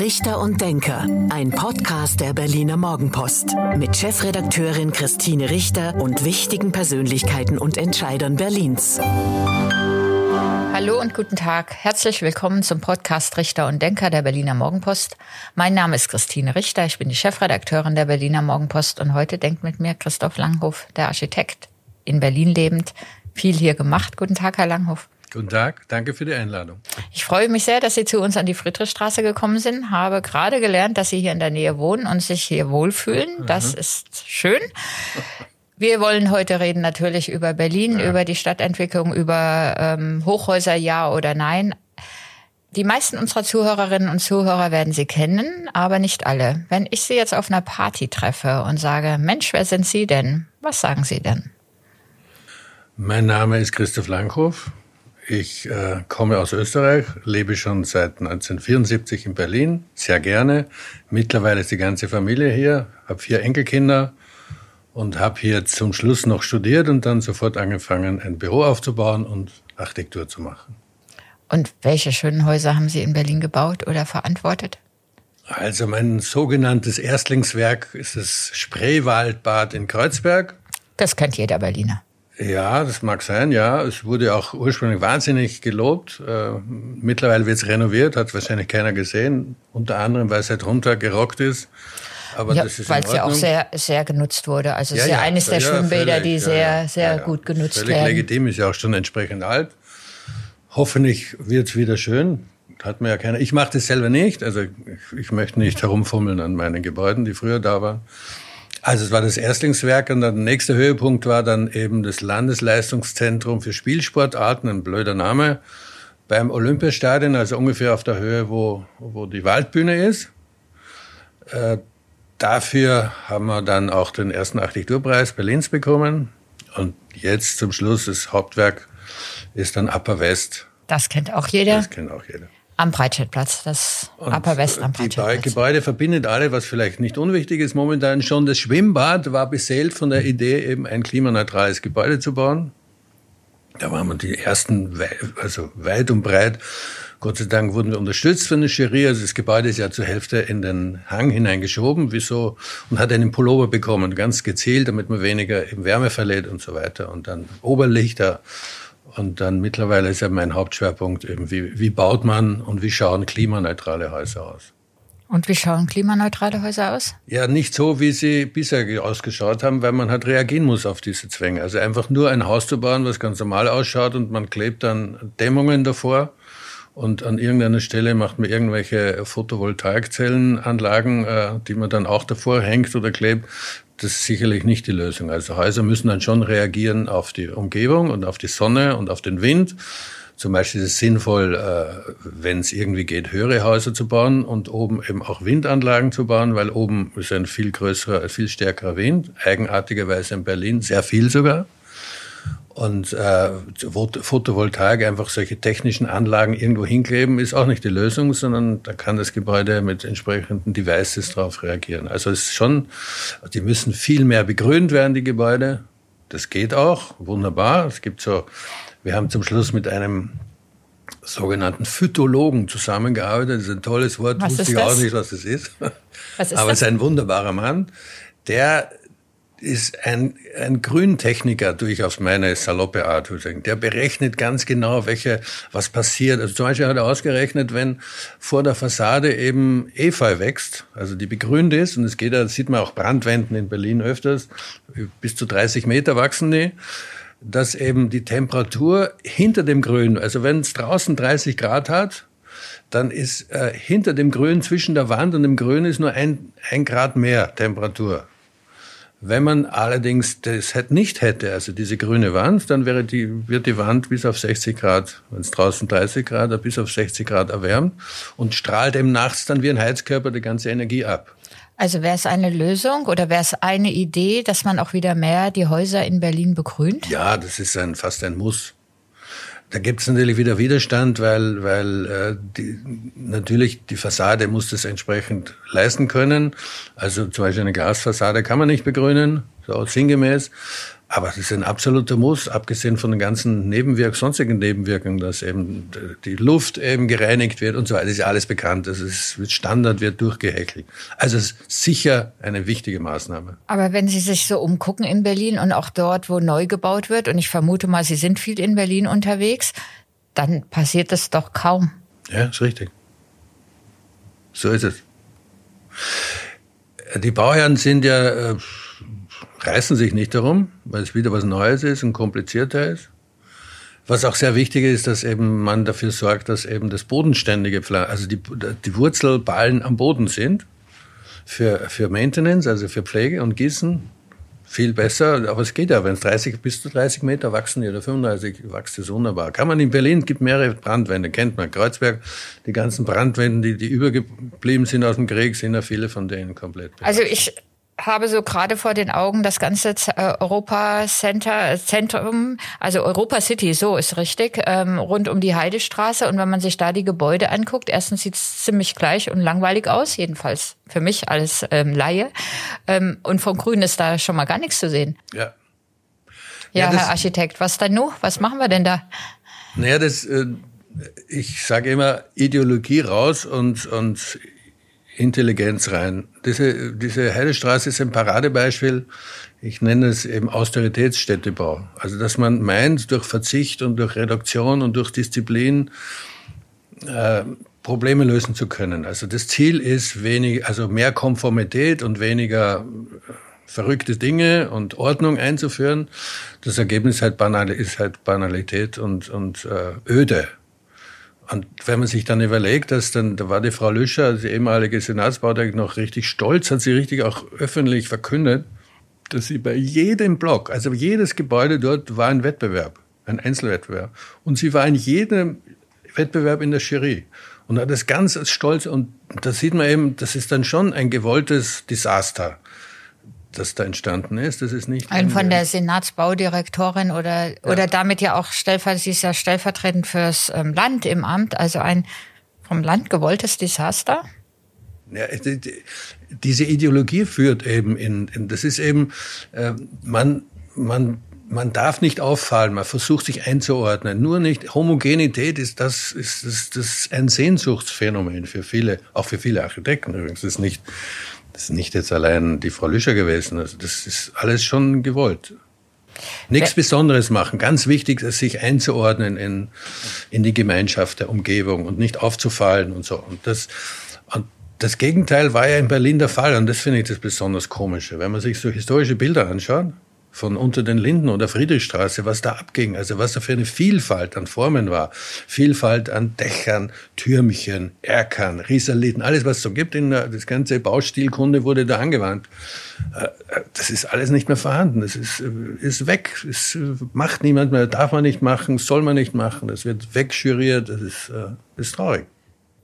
Richter und Denker, ein Podcast der Berliner Morgenpost mit Chefredakteurin Christine Richter und wichtigen Persönlichkeiten und Entscheidern Berlins. Hallo und guten Tag. Herzlich willkommen zum Podcast Richter und Denker der Berliner Morgenpost. Mein Name ist Christine Richter, ich bin die Chefredakteurin der Berliner Morgenpost und heute denkt mit mir Christoph Langhoff, der Architekt, in Berlin lebend, viel hier gemacht. Guten Tag, Herr Langhoff. Guten Tag, danke für die Einladung. Ich freue mich sehr, dass Sie zu uns an die Friedrichstraße gekommen sind. Habe gerade gelernt, dass Sie hier in der Nähe wohnen und sich hier wohlfühlen. Das mhm. ist schön. Wir wollen heute reden natürlich über Berlin, ja. über die Stadtentwicklung, über ähm, Hochhäuser, ja oder nein. Die meisten unserer Zuhörerinnen und Zuhörer werden Sie kennen, aber nicht alle. Wenn ich Sie jetzt auf einer Party treffe und sage, Mensch, wer sind Sie denn? Was sagen Sie denn? Mein Name ist Christoph Langhoff. Ich äh, komme aus Österreich, lebe schon seit 1974 in Berlin, sehr gerne. Mittlerweile ist die ganze Familie hier, habe vier Enkelkinder und habe hier zum Schluss noch studiert und dann sofort angefangen, ein Büro aufzubauen und Architektur zu machen. Und welche schönen Häuser haben Sie in Berlin gebaut oder verantwortet? Also mein sogenanntes Erstlingswerk ist das Spreewaldbad in Kreuzberg. Das kennt jeder Berliner. Ja, das mag sein, ja. Es wurde auch ursprünglich wahnsinnig gelobt. Äh, mittlerweile wird es renoviert, hat wahrscheinlich keiner gesehen. Unter anderem, weil es halt runtergerockt ist. Aber ja, weil es ja auch sehr, sehr genutzt wurde. Also es ja, ist ja, ja eines der Schwimmbäder, völlig, die sehr, sehr gut genutzt völlig werden. legitim, ist ja auch schon entsprechend alt. Hoffentlich wird es wieder schön. Hat man ja keiner. Ich mache das selber nicht. Also ich, ich möchte nicht herumfummeln an meinen Gebäuden, die früher da waren. Also es war das Erstlingswerk und der nächste Höhepunkt war dann eben das Landesleistungszentrum für Spielsportarten, ein blöder Name, beim Olympiastadion, also ungefähr auf der Höhe, wo, wo die Waldbühne ist. Äh, dafür haben wir dann auch den ersten Architekturpreis Berlins bekommen. Und jetzt zum Schluss das Hauptwerk ist dann Upper West. Das kennt auch jeder. Das kennt auch jeder. Am Breitscheidplatz, das und Upper West am Breitscheidplatz. Die Gebäude verbindet alle, was vielleicht nicht unwichtig ist momentan schon. Das Schwimmbad war beseelt von der Idee, eben ein klimaneutrales Gebäude zu bauen. Da waren wir die ersten, also weit und breit. Gott sei Dank wurden wir unterstützt von der Jury. Also das Gebäude ist ja zur Hälfte in den Hang hineingeschoben, wieso, und hat einen Pullover bekommen, ganz gezielt, damit man weniger Wärme verlädt und so weiter. Und dann Oberlichter und dann mittlerweile ist ja mein Hauptschwerpunkt eben, wie, wie baut man und wie schauen klimaneutrale Häuser aus. Und wie schauen klimaneutrale Häuser aus? Ja, nicht so, wie sie bisher ausgeschaut haben, weil man halt reagieren muss auf diese Zwänge. Also einfach nur ein Haus zu bauen, was ganz normal ausschaut und man klebt dann Dämmungen davor und an irgendeiner Stelle macht man irgendwelche Photovoltaikzellenanlagen, äh, die man dann auch davor hängt oder klebt das ist sicherlich nicht die Lösung. Also Häuser müssen dann schon reagieren auf die Umgebung und auf die Sonne und auf den Wind. Zum Beispiel ist es sinnvoll, äh, wenn es irgendwie geht, höhere Häuser zu bauen und oben eben auch Windanlagen zu bauen, weil oben ist ein viel größerer, viel stärkerer Wind, eigenartigerweise in Berlin, sehr viel sogar. Und äh, Photovoltaik, einfach solche technischen Anlagen irgendwo hinkleben, ist auch nicht die Lösung, sondern da kann das Gebäude mit entsprechenden Devices darauf reagieren. Also es ist schon, die müssen viel mehr begrünt werden, die Gebäude. Das geht auch, wunderbar. Es gibt so, wir haben zum Schluss mit einem sogenannten Phytologen zusammengearbeitet. Das ist ein tolles Wort, was wusste ich auch nicht, was es ist. Was ist Aber es ist ein wunderbarer Mann, der ist ein, ein Grüntechniker durch auf meine saloppe Art. Der berechnet ganz genau, welche, was passiert. Also zum Beispiel hat er ausgerechnet, wenn vor der Fassade eben Efeu wächst, also die begrünt ist, und es geht, das sieht man auch Brandwänden in Berlin öfters, bis zu 30 Meter wachsen die, dass eben die Temperatur hinter dem Grün, also wenn es draußen 30 Grad hat, dann ist äh, hinter dem Grün, zwischen der Wand und dem Grün ist nur ein, ein Grad mehr Temperatur. Wenn man allerdings das nicht hätte, also diese grüne Wand, dann wäre die, wird die Wand bis auf 60 Grad, wenn es draußen 30 Grad, bis auf 60 Grad erwärmt und strahlt eben nachts dann wie ein Heizkörper die ganze Energie ab. Also wäre es eine Lösung oder wäre es eine Idee, dass man auch wieder mehr die Häuser in Berlin begrünt? Ja, das ist ein, fast ein Muss. Da gibt es natürlich wieder Widerstand, weil, weil äh, die, natürlich die Fassade muss das entsprechend leisten können. Also zum Beispiel eine Glasfassade kann man nicht begrünen, so sinngemäß. Aber es ist ein absoluter Muss, abgesehen von den ganzen Nebenwirkungen, sonstigen Nebenwirkungen, dass eben die Luft eben gereinigt wird und so weiter. Das ist ja alles bekannt. Das ist Standard, wird durchgehäkelt. Also es ist sicher eine wichtige Maßnahme. Aber wenn Sie sich so umgucken in Berlin und auch dort, wo neu gebaut wird, und ich vermute mal, Sie sind viel in Berlin unterwegs, dann passiert das doch kaum. Ja, ist richtig. So ist es. Die Bauherren sind ja, äh, reißen sich nicht darum, weil es wieder was Neues ist und komplizierter ist. Was auch sehr wichtig ist, dass eben man dafür sorgt, dass eben das bodenständige, also die, die Wurzelballen am Boden sind für, für Maintenance, also für Pflege und Gießen viel besser, aber es geht ja, wenn es 30 bis zu 30 Meter wachsen oder 35 wächst es wunderbar. Kann man in Berlin, gibt mehrere Brandwände, kennt man. Kreuzberg, die ganzen Brandwände, die, die übergeblieben sind aus dem Krieg, sind ja viele von denen komplett. Bewachsen. Also ich habe so gerade vor den Augen das ganze äh, Europa Center, Zentrum, also Europa City, so ist richtig, ähm, rund um die Heidestraße. Und wenn man sich da die Gebäude anguckt, erstens sieht es ziemlich gleich und langweilig aus, jedenfalls für mich als ähm, Laie. Ähm, und vom Grün ist da schon mal gar nichts zu sehen. Ja. Ja, ja Herr Architekt, was dann noch? Was machen wir denn da? Naja, das, äh, ich sage immer Ideologie raus und, und Intelligenz rein. Diese, diese Heidestraße ist ein Paradebeispiel. Ich nenne es eben Austeritätsstädtebau. Also, dass man meint, durch Verzicht und durch Reduktion und durch Disziplin äh, Probleme lösen zu können. Also, das Ziel ist wenig, also mehr Konformität und weniger verrückte Dinge und Ordnung einzuführen. Das Ergebnis halt banal, ist halt Banalität und, und äh, Öde. Und wenn man sich dann überlegt, dass dann, da war die Frau Lüscher, die ehemalige Senatsbaudirektorin, noch richtig stolz, hat sie richtig auch öffentlich verkündet, dass sie bei jedem Block, also jedes Gebäude dort war ein Wettbewerb, ein Einzelwettbewerb. Und sie war in jedem Wettbewerb in der Jury. Und hat das ganz stolz, und da sieht man eben, das ist dann schon ein gewolltes Desaster das da entstanden ist. Das ist nicht ein von der Senatsbaudirektorin oder ja. oder damit ja auch stellvertretend, sie ist ja stellvertretend fürs ähm, Land im Amt, also ein vom Land gewolltes Desaster. Ja, diese Ideologie führt eben in, in das ist eben äh, man man man darf nicht auffallen, man versucht sich einzuordnen. Nur nicht Homogenität ist das ist das, das ein Sehnsuchtsphänomen für viele, auch für viele Architekten übrigens. Das ist nicht das ist nicht jetzt allein die Frau Lüscher gewesen. Also das ist alles schon gewollt. Nichts Besonderes machen. Ganz wichtig, sich einzuordnen in, in die Gemeinschaft der Umgebung und nicht aufzufallen und so. Und das, und das Gegenteil war ja in Berlin der Fall. Und das finde ich das besonders Komische. Wenn man sich so historische Bilder anschaut, von unter den Linden oder Friedrichstraße, was da abging, also was da für eine Vielfalt an Formen war. Vielfalt an Dächern, Türmchen, Erkern, Risaliten, alles was es so gibt, in der, das ganze Baustilkunde wurde da angewandt. Äh, äh, das ist alles nicht mehr vorhanden, das ist, äh, ist weg, das macht niemand mehr, darf man nicht machen, soll man nicht machen, das wird wegschuriert, das ist, ist traurig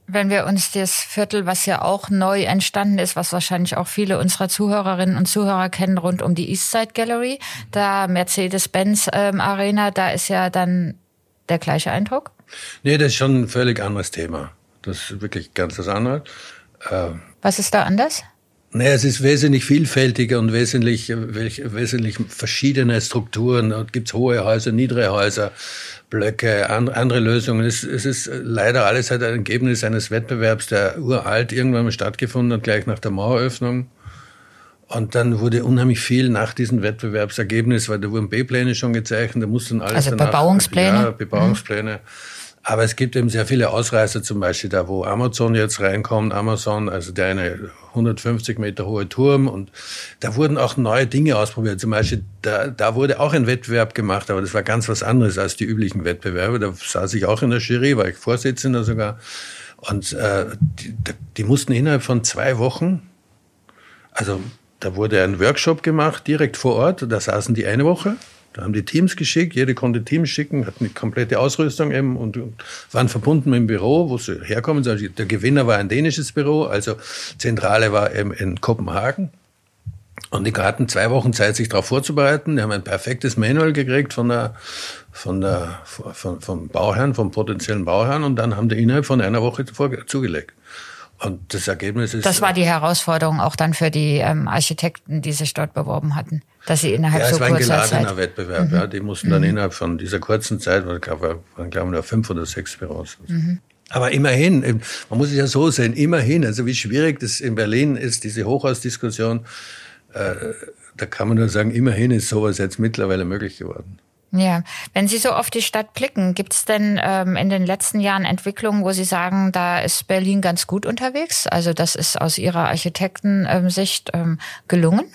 wenn wir uns das Viertel, was ja auch neu entstanden ist, was wahrscheinlich auch viele unserer Zuhörerinnen und Zuhörer kennen, rund um die Eastside Gallery, da Mercedes-Benz ähm, Arena, da ist ja dann der gleiche Eindruck? Nee, das ist schon ein völlig anderes Thema. Das ist wirklich ganz was anderes. Äh, was ist da anders? Naja, es ist wesentlich vielfältiger und wesentlich, wesentlich verschiedene Strukturen. Da gibt es hohe Häuser, niedere Häuser. Blöcke, andere Lösungen. Es, ist leider alles halt ein Ergebnis eines Wettbewerbs, der uralt irgendwann mal stattgefunden hat, gleich nach der Maueröffnung. Und dann wurde unheimlich viel nach diesem Wettbewerbsergebnis, weil da wurden B-Pläne schon gezeichnet, da mussten alles also danach, Bebauungspläne? Ja, Bebauungspläne. Mhm. Aber es gibt eben sehr viele Ausreißer, zum Beispiel da, wo Amazon jetzt reinkommt. Amazon, also der eine 150 Meter hohe Turm. Und da wurden auch neue Dinge ausprobiert. Zum Beispiel, da, da wurde auch ein Wettbewerb gemacht, aber das war ganz was anderes als die üblichen Wettbewerbe. Da saß ich auch in der Jury, war ich Vorsitzender sogar. Und äh, die, die mussten innerhalb von zwei Wochen, also da wurde ein Workshop gemacht, direkt vor Ort. Da saßen die eine Woche da haben die Teams geschickt, jede konnte Teams schicken, hatten die komplette Ausrüstung eben und, und waren verbunden mit dem Büro, wo sie herkommen. Also der Gewinner war ein dänisches Büro, also Zentrale war eben in Kopenhagen. Und die hatten zwei Wochen Zeit, sich darauf vorzubereiten. Die haben ein perfektes Manual gekriegt von der, von der, von, vom Bauherrn, vom potenziellen Bauherrn. Und dann haben die innerhalb von einer Woche zugelegt. Und das Ergebnis ist. Das war die Herausforderung auch dann für die ähm, Architekten, die sich dort beworben hatten, dass sie innerhalb ja, so kurzer Zeit. Es war ein geladener Wettbewerb. Mhm. Ja, die mussten dann mhm. innerhalb von dieser kurzen Zeit, weil glaube waren glaube ich nur fünf oder sechs Büros. Mhm. Aber immerhin, man muss es ja so sehen, immerhin, also wie schwierig das in Berlin ist, diese Hochhausdiskussion, äh, da kann man nur sagen, immerhin ist sowas jetzt mittlerweile möglich geworden. Ja, wenn Sie so auf die Stadt blicken, gibt es denn ähm, in den letzten Jahren Entwicklungen, wo Sie sagen, da ist Berlin ganz gut unterwegs? Also das ist aus Ihrer Architektensicht ähm, gelungen?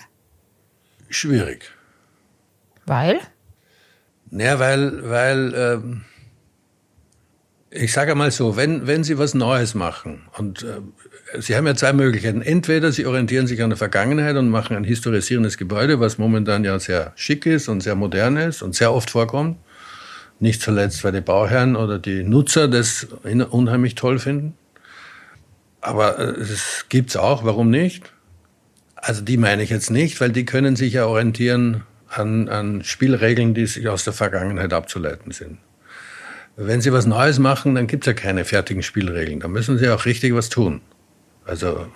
Schwierig. Weil? Naja, weil, weil ähm, ich sage mal so, wenn, wenn Sie was Neues machen und äh, Sie haben ja zwei Möglichkeiten. Entweder Sie orientieren sich an der Vergangenheit und machen ein historisierendes Gebäude, was momentan ja sehr schick ist und sehr modern ist und sehr oft vorkommt. Nicht zuletzt, weil die Bauherren oder die Nutzer das unheimlich toll finden. Aber äh, es gibt's auch, warum nicht? Also die meine ich jetzt nicht, weil die können sich ja orientieren an, an Spielregeln, die sich aus der Vergangenheit abzuleiten sind. Wenn Sie was Neues machen, dann gibt's ja keine fertigen Spielregeln. Da müssen Sie auch richtig was tun. Also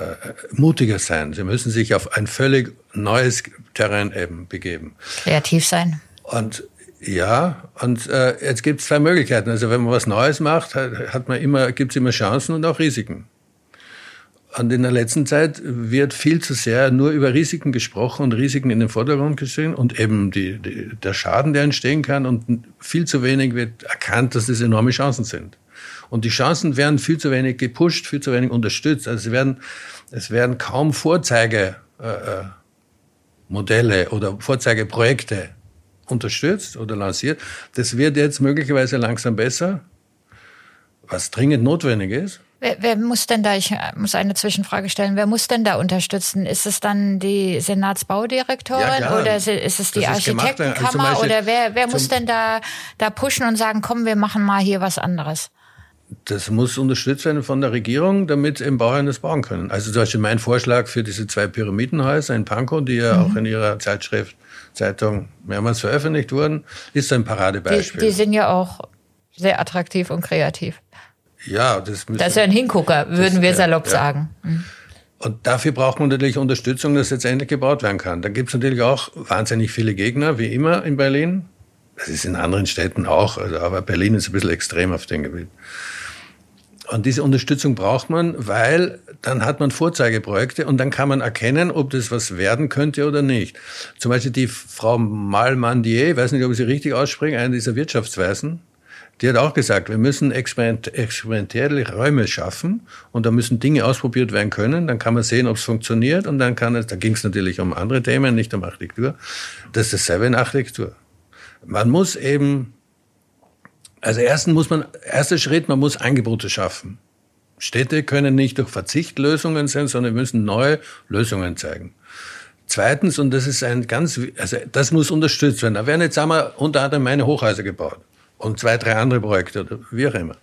äh, mutiger sein. Sie müssen sich auf ein völlig neues Terrain eben begeben. Kreativ sein. Und ja, und äh, jetzt gibt es zwei Möglichkeiten. Also wenn man was Neues macht, hat man immer, gibt es immer Chancen und auch Risiken. Und in der letzten Zeit wird viel zu sehr nur über Risiken gesprochen und Risiken in den Vordergrund gesehen und eben die, die, der Schaden, der entstehen kann und viel zu wenig wird erkannt, dass das enorme Chancen sind. Und die Chancen werden viel zu wenig gepusht, viel zu wenig unterstützt. Also es werden, es werden kaum Vorzeigemodelle äh, oder Vorzeigeprojekte unterstützt oder lanciert. Das wird jetzt möglicherweise langsam besser, was dringend notwendig ist. Wer, wer muss denn da, ich muss eine Zwischenfrage stellen, wer muss denn da unterstützen? Ist es dann die Senatsbaudirektorin ja, oder ist es die Architektenkammer also oder wer, wer muss denn da, da pushen und sagen, komm, wir machen mal hier was anderes? Das muss unterstützt werden von der Regierung, damit eben Bauern das bauen können. Also zum Beispiel mein Vorschlag für diese zwei Pyramidenhäuser in Pankow, die ja mhm. auch in ihrer Zeitschrift, Zeitung mehrmals veröffentlicht wurden, ist ein Paradebeispiel. Die, die sind ja auch sehr attraktiv und kreativ. Ja, das müssen, Das ist ja ein Hingucker, würden das, wir salopp ja, sagen. Mhm. Und dafür braucht man natürlich Unterstützung, dass jetzt endlich gebaut werden kann. Da gibt es natürlich auch wahnsinnig viele Gegner, wie immer in Berlin. Das ist in anderen Städten auch, also, aber Berlin ist ein bisschen extrem auf dem Gebiet. Und diese Unterstützung braucht man, weil dann hat man Vorzeigeprojekte und dann kann man erkennen, ob das was werden könnte oder nicht. Zum Beispiel die Frau Malmandier, weiß nicht, ob ich sie richtig ausspreche, eine dieser Wirtschaftsweisen, die hat auch gesagt, wir müssen experimentelle Räume schaffen und da müssen Dinge ausprobiert werden können. Dann kann man sehen, ob es funktioniert und dann kann es, da ging es natürlich um andere Themen, nicht um Architektur. Das ist dasselbe in Architektur. Man muss eben also erstens muss man, erster Schritt, man muss Angebote schaffen. Städte können nicht durch Verzicht Lösungen sein, sondern müssen neue Lösungen zeigen. Zweitens, und das ist ein ganz, also das muss unterstützt werden. Da werden jetzt, wir, unter anderem meine Hochhäuser gebaut und zwei, drei andere Projekte oder wie auch immer.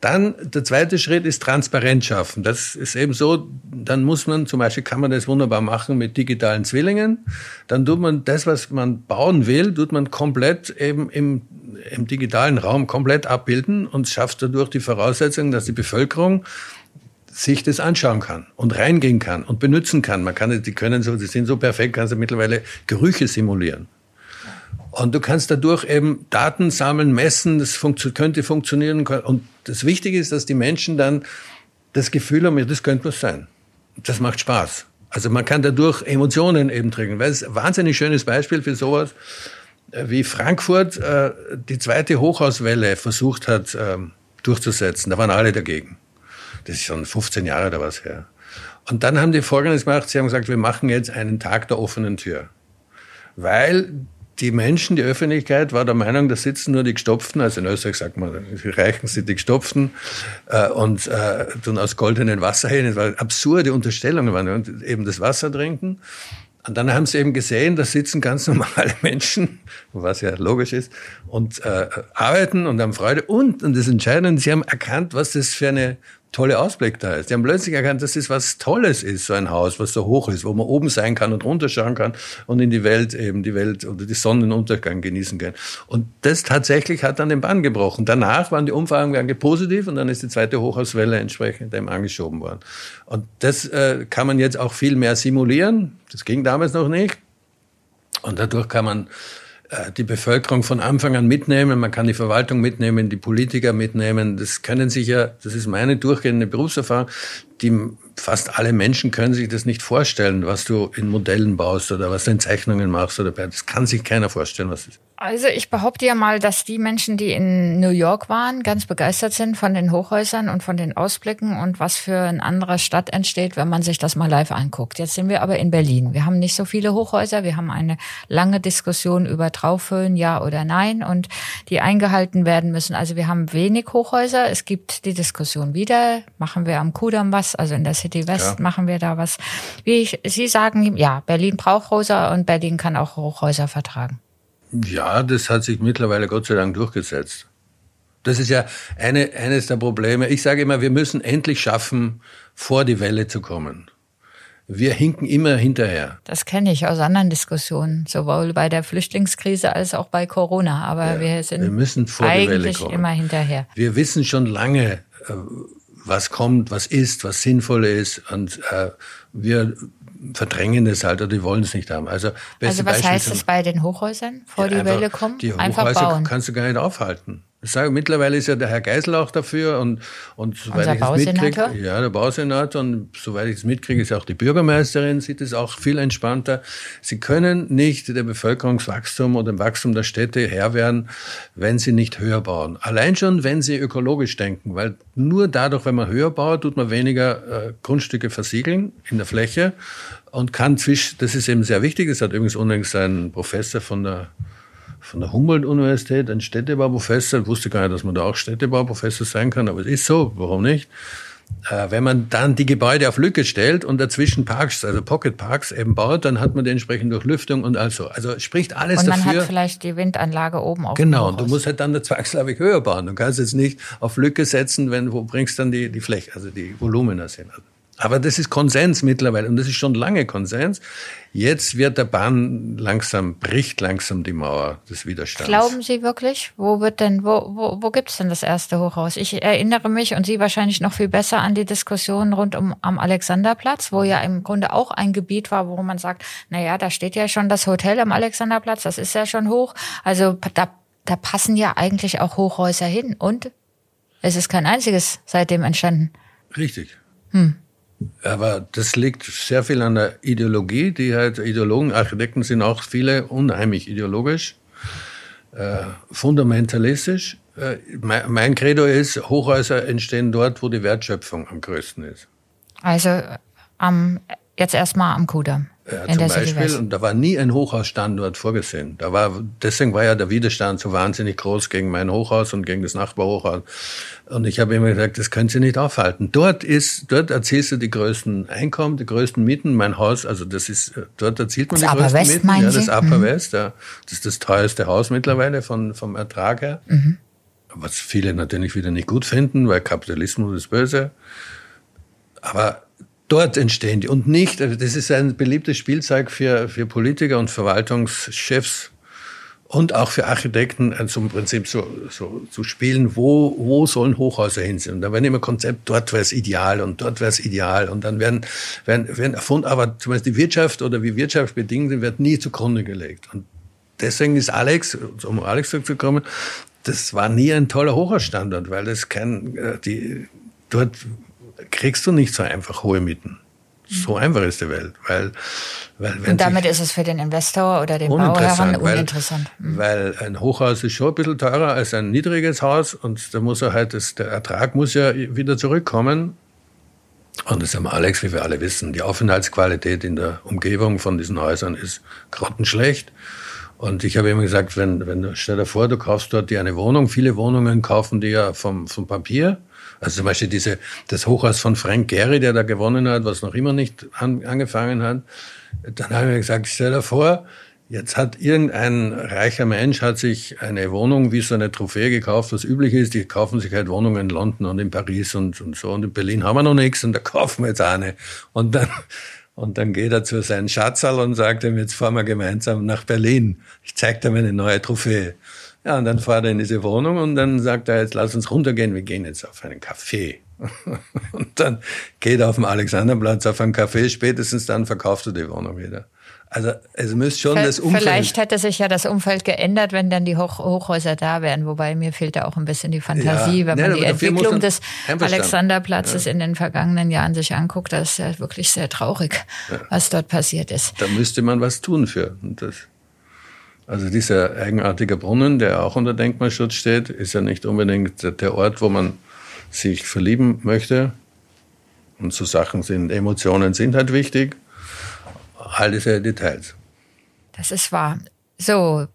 Dann der zweite Schritt ist Transparenz schaffen. Das ist eben so, dann muss man, zum Beispiel kann man das wunderbar machen mit digitalen Zwillingen. Dann tut man das, was man bauen will, tut man komplett eben im, im digitalen Raum komplett abbilden und schafft dadurch die Voraussetzung, dass die Bevölkerung sich das anschauen kann und reingehen kann und benutzen kann. Man kann, die können so, die sind so perfekt, kannst du mittlerweile Gerüche simulieren. Und du kannst dadurch eben Daten sammeln, messen, das funktio könnte funktionieren. Und das Wichtige ist, dass die Menschen dann das Gefühl haben, ja, das könnte was sein. Das macht Spaß. Also man kann dadurch Emotionen eben triggern. Weil es ein wahnsinnig schönes Beispiel für sowas, wie Frankfurt äh, die zweite Hochhauswelle versucht hat äh, durchzusetzen. Da waren alle dagegen. Das ist schon 15 Jahre oder was her. Und dann haben die Folgendes gemacht, sie haben gesagt, wir machen jetzt einen Tag der offenen Tür. Weil die Menschen, die Öffentlichkeit war der Meinung, da sitzen nur die Gestopften, also in Österreich sagt man, Reichen sind die Gestopften äh, und äh, tun aus goldenen Wasserhähnen, weil absurde Unterstellungen waren und eben das Wasser trinken. Und dann haben sie eben gesehen, da sitzen ganz normale Menschen, was ja logisch ist, und äh, arbeiten und haben Freude. Und, und das Entscheidende, sie haben erkannt, was das für eine tolle Ausblick da ist. Die haben plötzlich erkannt, dass das was Tolles ist, so ein Haus, was so hoch ist, wo man oben sein kann und runterschauen kann und in die Welt eben die Welt oder die Sonnenuntergang genießen kann. Und das tatsächlich hat dann den Bann gebrochen. Danach waren die Umfragen positiv und dann ist die zweite Hochhauswelle entsprechend dem angeschoben worden. Und das äh, kann man jetzt auch viel mehr simulieren. Das ging damals noch nicht. Und dadurch kann man die Bevölkerung von Anfang an mitnehmen, man kann die Verwaltung mitnehmen, die Politiker mitnehmen. Das können sich ja, das ist meine durchgehende Berufserfahrung, die fast alle Menschen können sich das nicht vorstellen, was du in Modellen baust oder was du in Zeichnungen machst oder das kann sich keiner vorstellen, was ist. Also ich behaupte ja mal, dass die Menschen, die in New York waren, ganz begeistert sind von den Hochhäusern und von den Ausblicken und was für ein anderer Stadt entsteht, wenn man sich das mal live anguckt. Jetzt sind wir aber in Berlin. Wir haben nicht so viele Hochhäuser. Wir haben eine lange Diskussion über Traufhöhen, ja oder nein, und die eingehalten werden müssen. Also wir haben wenig Hochhäuser. Es gibt die Diskussion wieder. Machen wir am Kudamm was? Also in der City West ja. machen wir da was. Wie ich, Sie sagen, ja, Berlin braucht Häuser und Berlin kann auch Hochhäuser vertragen. Ja, das hat sich mittlerweile Gott sei Dank durchgesetzt. Das ist ja eine, eines der Probleme. Ich sage immer, wir müssen endlich schaffen, vor die Welle zu kommen. Wir hinken immer hinterher. Das kenne ich aus anderen Diskussionen, sowohl bei der Flüchtlingskrise als auch bei Corona. Aber ja, wir sind wir müssen vor eigentlich die Welle immer hinterher. Wir wissen schon lange, äh, was kommt, was ist, was sinnvoll ist. Und äh, wir verdrängen es halt oder die wollen es nicht haben. Also, also was Beispiel heißt es bei den Hochhäusern, vor ja, die Welle kommen? Die Hochhäuser einfach bauen. kannst du gar nicht aufhalten. Ich sage, mittlerweile ist ja der Herr Geisel auch dafür und, und soweit Unser ich es mitkriege, ja, der Bausenator und soweit ich es mitkriege, ist auch die Bürgermeisterin, sieht es auch viel entspannter. Sie können nicht der Bevölkerungswachstum oder dem Wachstum der Städte Herr werden, wenn sie nicht höher bauen. Allein schon, wenn sie ökologisch denken, weil nur dadurch, wenn man höher baut, tut man weniger äh, Grundstücke versiegeln in der Fläche und kann zwischen, das ist eben sehr wichtig, das hat übrigens unlängst ein Professor von der von der Humboldt-Universität, ein Städtebauprofessor. Ich wusste gar nicht, dass man da auch Städtebauprofessor sein kann, aber es ist so, warum nicht? Äh, wenn man dann die Gebäude auf Lücke stellt und dazwischen Parks, also Pocket Parks eben baut, dann hat man die entsprechende Durchlüftung und also. Also spricht alles dafür. Und man hat vielleicht die Windanlage oben auf. Genau, und du musst halt dann zwangsläufig höher bauen. Du kannst jetzt nicht auf Lücke setzen, wenn, wo bringst dann die, die Fläche, also die Volumina sind. Aber das ist Konsens mittlerweile und das ist schon lange Konsens. Jetzt wird der Bahn langsam, bricht langsam die Mauer des Widerstands. Glauben Sie wirklich? Wo wird denn, wo, wo, wo gibt's denn das erste Hochhaus? Ich erinnere mich und Sie wahrscheinlich noch viel besser an die Diskussion rund um am Alexanderplatz, wo ja im Grunde auch ein Gebiet war, wo man sagt, na ja, da steht ja schon das Hotel am Alexanderplatz, das ist ja schon hoch. Also da, da passen ja eigentlich auch Hochhäuser hin und es ist kein einziges seitdem entstanden. Richtig. Hm. Aber das liegt sehr viel an der Ideologie, die halt Ideologen, Architekten sind auch viele unheimlich ideologisch, äh, fundamentalistisch. Äh, mein, mein Credo ist, Hochhäuser entstehen dort, wo die Wertschöpfung am größten ist. Also am, jetzt erstmal am Kudamm. Ja, zum Beispiel, und da war nie ein Hochhausstandort vorgesehen. Da war, deswegen war ja der Widerstand so wahnsinnig groß gegen mein Hochhaus und gegen das Nachbarhochhaus. Und ich habe immer gesagt, das können Sie nicht aufhalten. Dort ist, dort erzielst du die größten Einkommen, die größten Mieten. Mein Haus, also das ist, dort erzielt man das die Upper größten West, Mieten. Ja, das Upper mhm. West, ja. Das ist das teuerste Haus mittlerweile von, vom Ertrag her. Mhm. Was viele natürlich wieder nicht gut finden, weil Kapitalismus ist böse. Aber dort entstehen die und nicht, also das ist ein beliebtes Spielzeug für, für Politiker und Verwaltungschefs und auch für Architekten also im Prinzip so, so zu spielen, wo, wo sollen Hochhäuser hin sind. Und da werden immer Konzept, dort wäre es ideal und dort wäre es ideal und dann werden, werden, werden erfunden, aber zum Beispiel die Wirtschaft oder wie Wirtschaft bedingt wird nie zugrunde gelegt. Und deswegen ist Alex, um Alex zurückzukommen, das war nie ein toller Hochhausstandort, weil das kein, äh, die, dort kriegst du nicht so einfach hohe Mieten. So einfach ist die Welt, weil, weil wenn Und damit ist es für den Investor oder den Bauherrn uninteressant. Weil, mhm. weil ein Hochhaus ist schon ein bisschen teurer als ein niedriges Haus und da muss er halt, das, der Ertrag muss ja wieder zurückkommen. Und das haben Alex, wie wir alle wissen, die Aufenthaltsqualität in der Umgebung von diesen Häusern ist grottenschlecht. Und ich habe immer gesagt, wenn, wenn stell dir vor, du kaufst dort dir eine Wohnung, viele Wohnungen kaufen die ja vom, vom Papier. Also zum Beispiel diese, das Hochhaus von Frank Gehry, der da gewonnen hat, was noch immer nicht an, angefangen hat. Dann habe ich mir gesagt, stell dir vor, Jetzt hat irgendein reicher Mensch hat sich eine Wohnung wie so eine Trophäe gekauft, was üblich ist. Die kaufen sich halt Wohnungen in London und in Paris und, und so. Und in Berlin haben wir noch nichts und da kaufen wir jetzt eine. Und dann, und dann geht er zu seinem Schatzal und sagt ihm, jetzt fahren wir gemeinsam nach Berlin. Ich zeig dir meine neue Trophäe. Ja, und dann fährt er in diese Wohnung und dann sagt er, jetzt lass uns runtergehen, wir gehen jetzt auf einen Café. und dann geht er auf dem Alexanderplatz auf einen Café, spätestens dann verkauft er die Wohnung wieder. Also es müsste schon das Umfeld. Vielleicht hätte sich ja das Umfeld geändert, wenn dann die Hoch Hochhäuser da wären. Wobei mir fehlt da auch ein bisschen die Fantasie, ja, wenn man die Entwicklung des Alexanderplatzes ja. in den vergangenen Jahren sich anguckt. Das ist ja wirklich sehr traurig, ja. was dort passiert ist. Da müsste man was tun für. Das, also dieser eigenartige Brunnen, der auch unter Denkmalschutz steht, ist ja nicht unbedingt der Ort, wo man sich verlieben möchte. Und so Sachen sind, Emotionen sind halt wichtig all diese Details. Das ist wahr. So,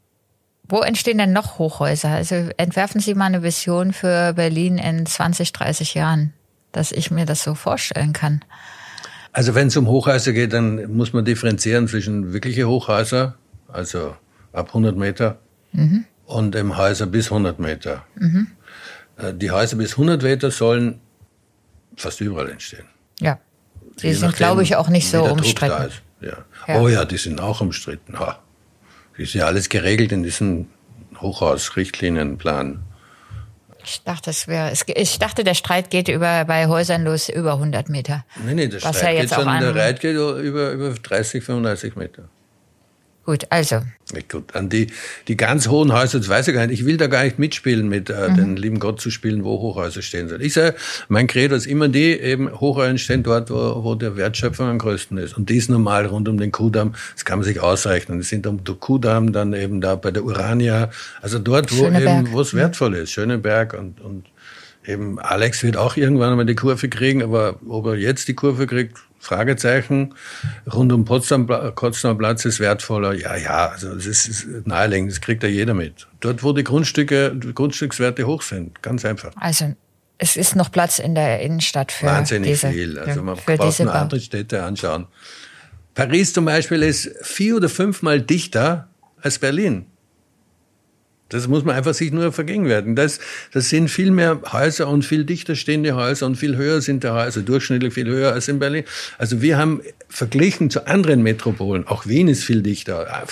wo entstehen denn noch Hochhäuser? Also entwerfen Sie mal eine Vision für Berlin in 20, 30 Jahren, dass ich mir das so vorstellen kann. Also wenn es um Hochhäuser geht, dann muss man differenzieren zwischen wirkliche Hochhäuser, also ab 100 Meter, mhm. und im Häuser bis 100 Meter. Mhm. Äh, die Häuser bis 100 Meter sollen fast überall entstehen. Ja. Sie sind, glaube ich, auch nicht so umstritten. Ja. ja. Oh ja, die sind auch umstritten. Ha. Das ist ja alles geregelt in diesem Hochhausrichtlinienplan. Ich dachte, es wäre, ich dachte, der Streit geht über, bei Häusern los über 100 Meter. Nee, nee, der Streit geht schon, der Reit geht über, über 30, 35 Meter. Gut, also. Ja, gut, an die, die ganz hohen Häuser, das weiß ich gar nicht. Ich will da gar nicht mitspielen, mit äh, mhm. den lieben Gott zu spielen, wo Hochhäuser stehen sollen. Ich sage, mein Credo ist immer die, eben Hochhäuser stehen dort, wo, wo der Wertschöpfung am größten ist. Und dies normal rund um den Kudamm, das kann man sich ausrechnen. Das sind um den Kudamm, dann eben da bei der Urania, also dort, wo eben, wo es wertvoll ist. Schöneberg und, und eben Alex wird auch irgendwann einmal die Kurve kriegen, aber ob er jetzt die Kurve kriegt, Fragezeichen. Rund um Potsdam, Potsdamer Platz ist wertvoller. Ja, ja, also das ist naheliegend, das kriegt ja jeder mit. Dort, wo die Grundstücke, die Grundstückswerte hoch sind, ganz einfach. Also es ist noch Platz in der Innenstadt für Wahnsinnig diese, viel. Also man braucht nur andere Städte anschauen. Paris zum Beispiel ist vier oder fünfmal dichter als Berlin. Das muss man einfach sich nur vergegenwärtigen. Das, das sind viel mehr Häuser und viel dichter stehende Häuser und viel höher sind die Häuser, durchschnittlich viel höher als in Berlin. Also wir haben verglichen zu anderen Metropolen, auch Wien ist viel dichter,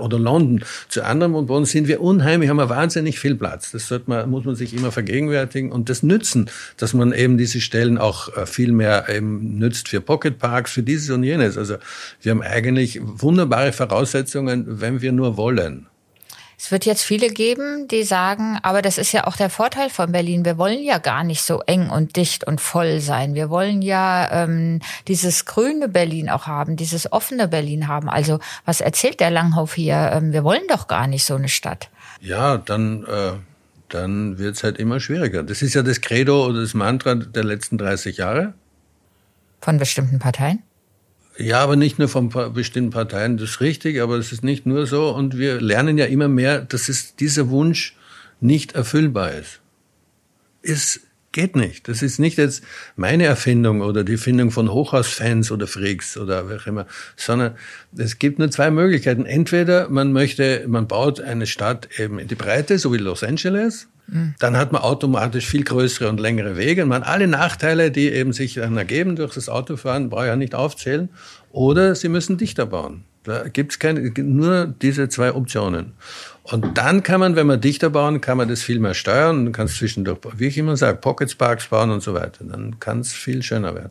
oder London, zu anderen Metropolen sind wir unheimlich, haben wir wahnsinnig viel Platz. Das sollte man, muss man sich immer vergegenwärtigen und das nützen, dass man eben diese Stellen auch äh, viel mehr eben nützt für Pocketparks, für dieses und jenes. Also wir haben eigentlich wunderbare Voraussetzungen, wenn wir nur wollen. Es wird jetzt viele geben, die sagen, aber das ist ja auch der Vorteil von Berlin. Wir wollen ja gar nicht so eng und dicht und voll sein. Wir wollen ja ähm, dieses grüne Berlin auch haben, dieses offene Berlin haben. Also was erzählt der Langhoff hier? Ähm, wir wollen doch gar nicht so eine Stadt. Ja, dann, äh, dann wird es halt immer schwieriger. Das ist ja das Credo oder das Mantra der letzten 30 Jahre. Von bestimmten Parteien? Ja, aber nicht nur von bestimmten Parteien, das ist richtig, aber es ist nicht nur so. Und wir lernen ja immer mehr, dass es dieser Wunsch nicht erfüllbar ist. Es geht nicht. Das ist nicht jetzt meine Erfindung oder die Erfindung von Hochhausfans oder Freaks oder wer auch immer, sondern es gibt nur zwei Möglichkeiten. Entweder man möchte, man baut eine Stadt eben in die Breite, so wie Los Angeles, dann hat man automatisch viel größere und längere Wege. Und man alle Nachteile, die eben sich dann ergeben durch das Autofahren, brauche ich ja nicht aufzählen. Oder sie müssen dichter bauen. Da gibt es keine, nur diese zwei Optionen. Und dann kann man, wenn man dichter bauen, kann man das viel mehr steuern und kann es zwischendurch, wie ich immer sage, Pocket Sparks bauen und so weiter. Dann kann es viel schöner werden.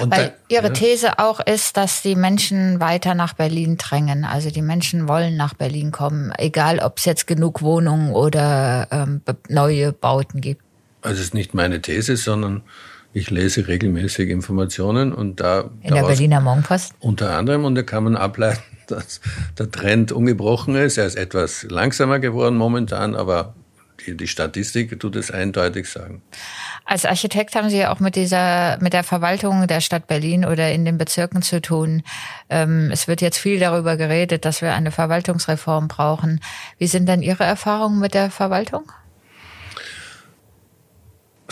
Und Weil dann, Ihre ja. These auch ist, dass die Menschen weiter nach Berlin drängen. Also die Menschen wollen nach Berlin kommen, egal ob es jetzt genug Wohnungen oder ähm, neue Bauten gibt. Also es ist nicht meine These, sondern ich lese regelmäßig Informationen und da. In der Berliner Morgenpost? Unter anderem und da kann man ableiten, dass der Trend ungebrochen ist. Er ist etwas langsamer geworden momentan, aber die, die Statistik tut es eindeutig sagen. Als Architekt haben Sie ja auch mit dieser, mit der Verwaltung der Stadt Berlin oder in den Bezirken zu tun. Ähm, es wird jetzt viel darüber geredet, dass wir eine Verwaltungsreform brauchen. Wie sind denn Ihre Erfahrungen mit der Verwaltung?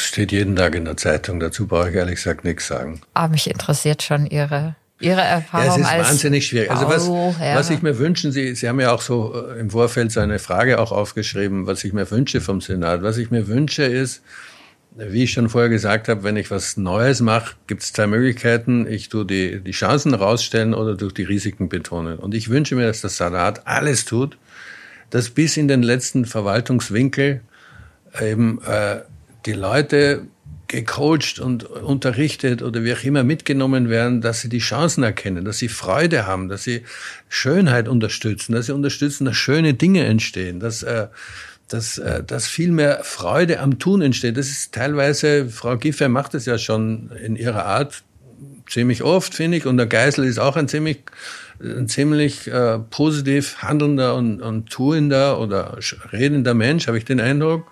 Steht jeden Tag in der Zeitung. Dazu brauche ich ehrlich gesagt nichts sagen. Aber ah, mich interessiert schon Ihre Ihre Erfahrung ja, es ist wahnsinnig schwierig. Also was, ja. was ich mir wünschen, Sie, Sie haben ja auch so äh, im Vorfeld so eine Frage auch aufgeschrieben, was ich mir wünsche vom Senat. Was ich mir wünsche ist, wie ich schon vorher gesagt habe, wenn ich was Neues mache, gibt es zwei Möglichkeiten. Ich tue die, die Chancen rausstellen oder durch die Risiken betonen. Und ich wünsche mir, dass der Senat alles tut, dass bis in den letzten Verwaltungswinkel eben äh, die Leute gecoacht und unterrichtet oder wie auch immer mitgenommen werden, dass sie die Chancen erkennen, dass sie Freude haben, dass sie Schönheit unterstützen, dass sie unterstützen, dass schöne Dinge entstehen, dass, äh, dass, äh, dass viel mehr Freude am Tun entsteht. Das ist teilweise, Frau Giffey macht es ja schon in ihrer Art ziemlich oft, finde ich, und der Geisel ist auch ein ziemlich ein ziemlich äh, positiv handelnder und, und tuender oder redender Mensch, habe ich den Eindruck.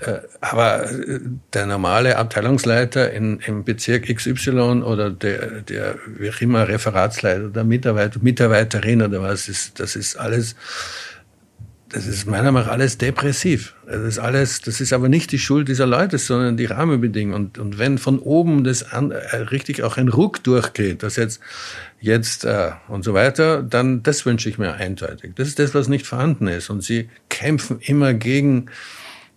Äh, aber äh, der normale Abteilungsleiter in, im Bezirk XY oder der, der wie auch immer Referatsleiter, der Mitarbeiter, Mitarbeiterin oder was ist, das ist alles, das ist meiner Meinung nach alles depressiv. Das ist alles, das ist aber nicht die Schuld dieser Leute, sondern die Rahmenbedingungen. Und, und wenn von oben das an, äh, richtig auch ein Ruck durchgeht, das jetzt, jetzt äh, und so weiter, dann das wünsche ich mir eindeutig. Das ist das, was nicht vorhanden ist. Und sie kämpfen immer gegen,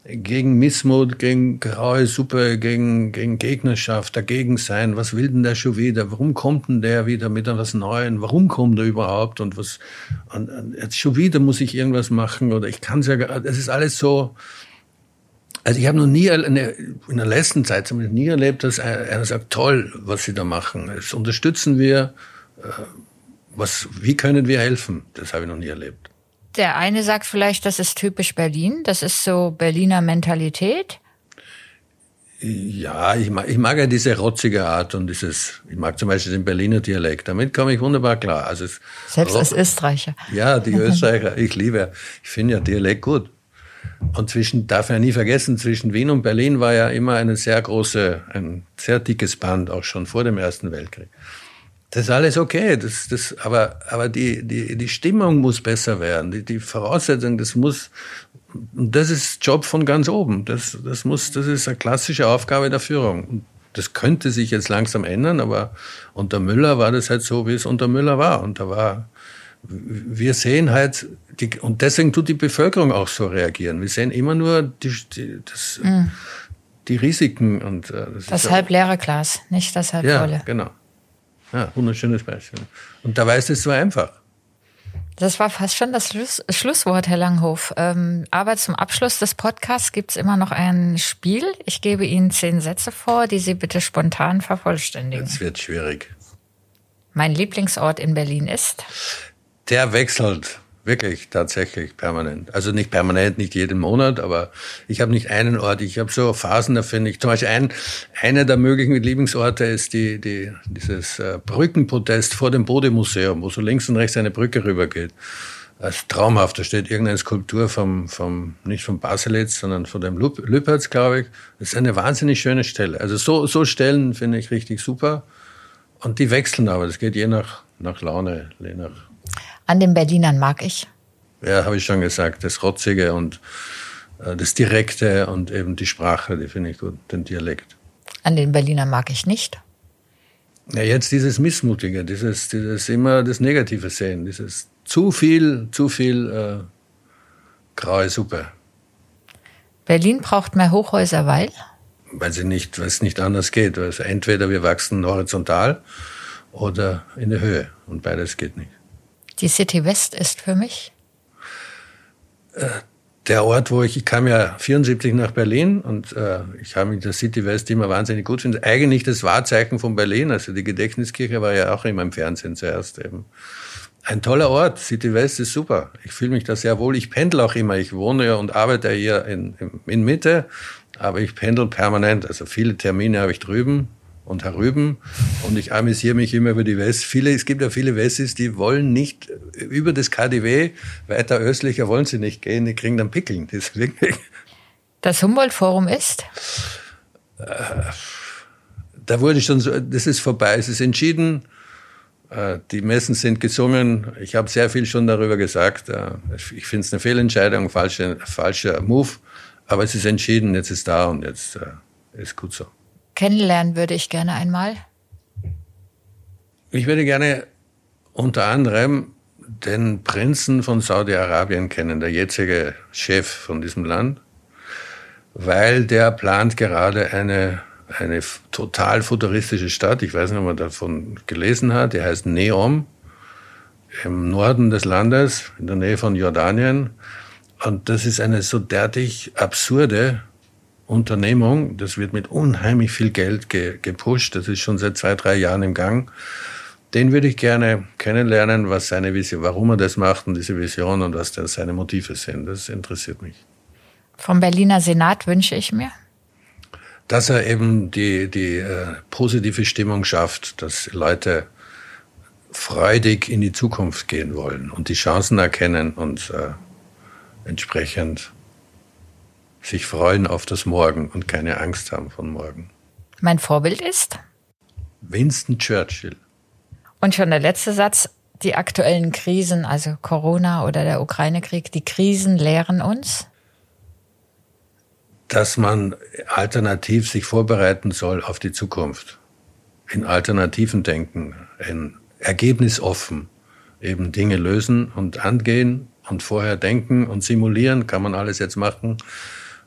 gegen Missmut, gegen graue Suppe, gegen, gegen Gegnerschaft, dagegen sein. Was will denn der schon wieder? Warum kommt denn der wieder mit etwas Neuem? Warum kommt er überhaupt? Und was, und, und jetzt schon wieder muss ich irgendwas machen oder ich kann es ja, es ist alles so, also ich habe noch nie in der letzten Zeit zumindest nie erlebt, dass einer sagt, toll, was Sie da machen. Das unterstützen wir. Äh, Was, wie können wir helfen? Das habe ich noch nie erlebt. Der eine sagt vielleicht, das ist typisch Berlin, das ist so Berliner Mentalität. Ja, ich mag, ich mag ja diese rotzige Art und dieses, ich mag zum Beispiel den Berliner Dialekt. Damit komme ich wunderbar klar. Also es, Selbst als Österreicher. Ja, die Österreicher, ich liebe, ich finde ja Dialekt gut. Und zwischen, darf man ja nie vergessen, zwischen Wien und Berlin war ja immer eine sehr große, ein sehr dickes Band, auch schon vor dem Ersten Weltkrieg. Das ist alles okay, das, das, aber, aber die, die, die Stimmung muss besser werden, die, die Voraussetzung, das muss, das ist Job von ganz oben. Das, das muss, das ist eine klassische Aufgabe der Führung. Das könnte sich jetzt langsam ändern, aber unter Müller war das halt so, wie es unter Müller war. Und da war, wir sehen halt, die, und deswegen tut die Bevölkerung auch so reagieren. Wir sehen immer nur die, die, das, die Risiken und äh, das Das ja- halb leere Glas, nicht das halb ja, volle. genau. Ja, wunderschönes Beispiel. Und dabei ist es so einfach. Das war fast schon das Schluss, Schlusswort, Herr Langhof. Ähm, aber zum Abschluss des Podcasts gibt's immer noch ein Spiel. Ich gebe Ihnen zehn Sätze vor, die Sie bitte spontan vervollständigen. Es wird schwierig. Mein Lieblingsort in Berlin ist. Der wechselt wirklich tatsächlich permanent. Also nicht permanent, nicht jeden Monat, aber ich habe nicht einen Ort. Ich habe so Phasen, da finde ich zum Beispiel ein, einer der möglichen Lieblingsorte ist die, die, dieses äh, Brückenprotest vor dem Bode-Museum, wo so links und rechts eine Brücke rübergeht. Das ist traumhaft. Da steht irgendeine Skulptur vom, vom nicht vom Baselitz, sondern von dem Lüp- Lüpertz, glaube ich. Das ist eine wahnsinnig schöne Stelle. Also so, so Stellen finde ich richtig super. Und die wechseln aber. Das geht je nach, nach Laune, je nach An den Berlinern mag ich. ja, habe ich schon gesagt, das Rotzige und äh, das Direkte und eben die Sprache, die finde ich gut, den Dialekt. An den Berlinern mag ich nicht. Ja, jetzt dieses Missmutige, dieses, dieses immer das Negative sehen, dieses zu viel, zu viel äh, graue Suppe, Berlin braucht mehr Hochhäuser, weil. weil sie nicht, weil es nicht anders geht. Also entweder wir wachsen horizontal oder in der Höhe und beides geht nicht. Die City West ist für mich. der Ort, wo ich, ich kam ja 74 nach Berlin und äh, ich habe mich der City West immer wahnsinnig gut finde. Eigentlich das Wahrzeichen von Berlin, also die Gedächtniskirche war ja auch immer im Fernsehen zuerst eben. Ein toller Ort, City West ist super. Ich fühle mich da sehr wohl. Ich pendel auch immer. Ich wohne und arbeite hier in, in, in Mitte, aber ich pendel permanent. Also viele Termine habe ich drüben und herüben und ich amüsiere mich immer über die West. Viele, es gibt ja viele Wessis, die wollen nicht über das KDW, weiter östlicher wollen sie nicht gehen, die kriegen dann Pickeln. Das Das Humboldt-Forum ist. da wurde schon so, das ist vorbei, es ist entschieden. Äh, Die Messen sind gesungen. Ich habe sehr viel schon darüber gesagt. Äh, Ich finde es eine Fehlentscheidung, falscher, falscher Move. Aber es ist entschieden, jetzt ist da und jetzt äh, ist gut so. Kennenlernen würde ich gerne einmal. Ich würde gerne unter anderem den Prinzen von Saudi-Arabien kennen, der jetzige Chef von diesem Land, weil der plant gerade eine, eine total futuristische Stadt. Ich weiß nicht, ob man davon gelesen hat. Die heißt Neom im Norden des Landes, in der Nähe von Jordanien. Und das ist eine so derartig absurde Unternehmung. Das wird mit unheimlich viel Geld ge gepusht. Das ist schon seit zwei, drei Jahren im Gang. Den würde ich gerne kennenlernen, was seine Vision, warum er das macht und diese Vision und was seine Motive sind. Das interessiert mich. Vom Berliner Senat wünsche ich mir? Dass er eben die, die äh, positive Stimmung schafft, dass Leute freudig in die Zukunft gehen wollen und die Chancen erkennen und äh, entsprechend sich freuen auf das Morgen und keine Angst haben von morgen. Mein Vorbild ist? Winston Churchill. Und schon der letzte Satz. Die aktuellen Krisen, also Corona oder der Ukraine-Krieg, die Krisen lehren uns? Dass man alternativ sich vorbereiten soll auf die Zukunft. In Alternativen denken, in ergebnisoffen eben Dinge lösen und angehen und vorher denken und simulieren, kann man alles jetzt machen.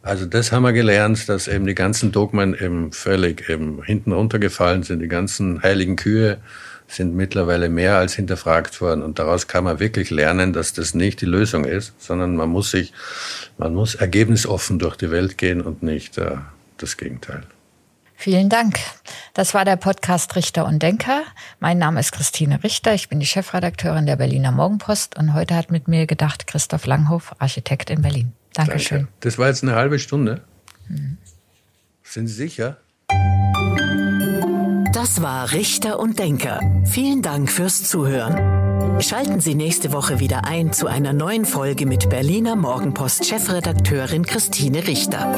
Also das haben wir gelernt, dass eben die ganzen Dogmen eben völlig eben hinten runtergefallen sind. Die ganzen heiligen Kühe sind mittlerweile mehr als hinterfragt worden. Und daraus kann man wirklich lernen, dass das nicht die Lösung ist, sondern man muss sich, man muss ergebnisoffen durch die Welt gehen und nicht äh, das Gegenteil. Vielen Dank. Das war der Podcast Richter und Denker. Mein Name ist Christine Richter. Ich bin die Chefredakteurin der Berliner Morgenpost und heute hat mit mir gedacht Christoph Langhoff, Architekt in Berlin. Dankeschön. Danke. Das war jetzt eine halbe Stunde. Hm. Sind Sie sicher? Das war Richter und Denker. Vielen Dank fürs Zuhören. Schalten Sie nächste Woche wieder ein zu einer neuen Folge mit Berliner Morgenpost Chefredakteurin Christine Richter.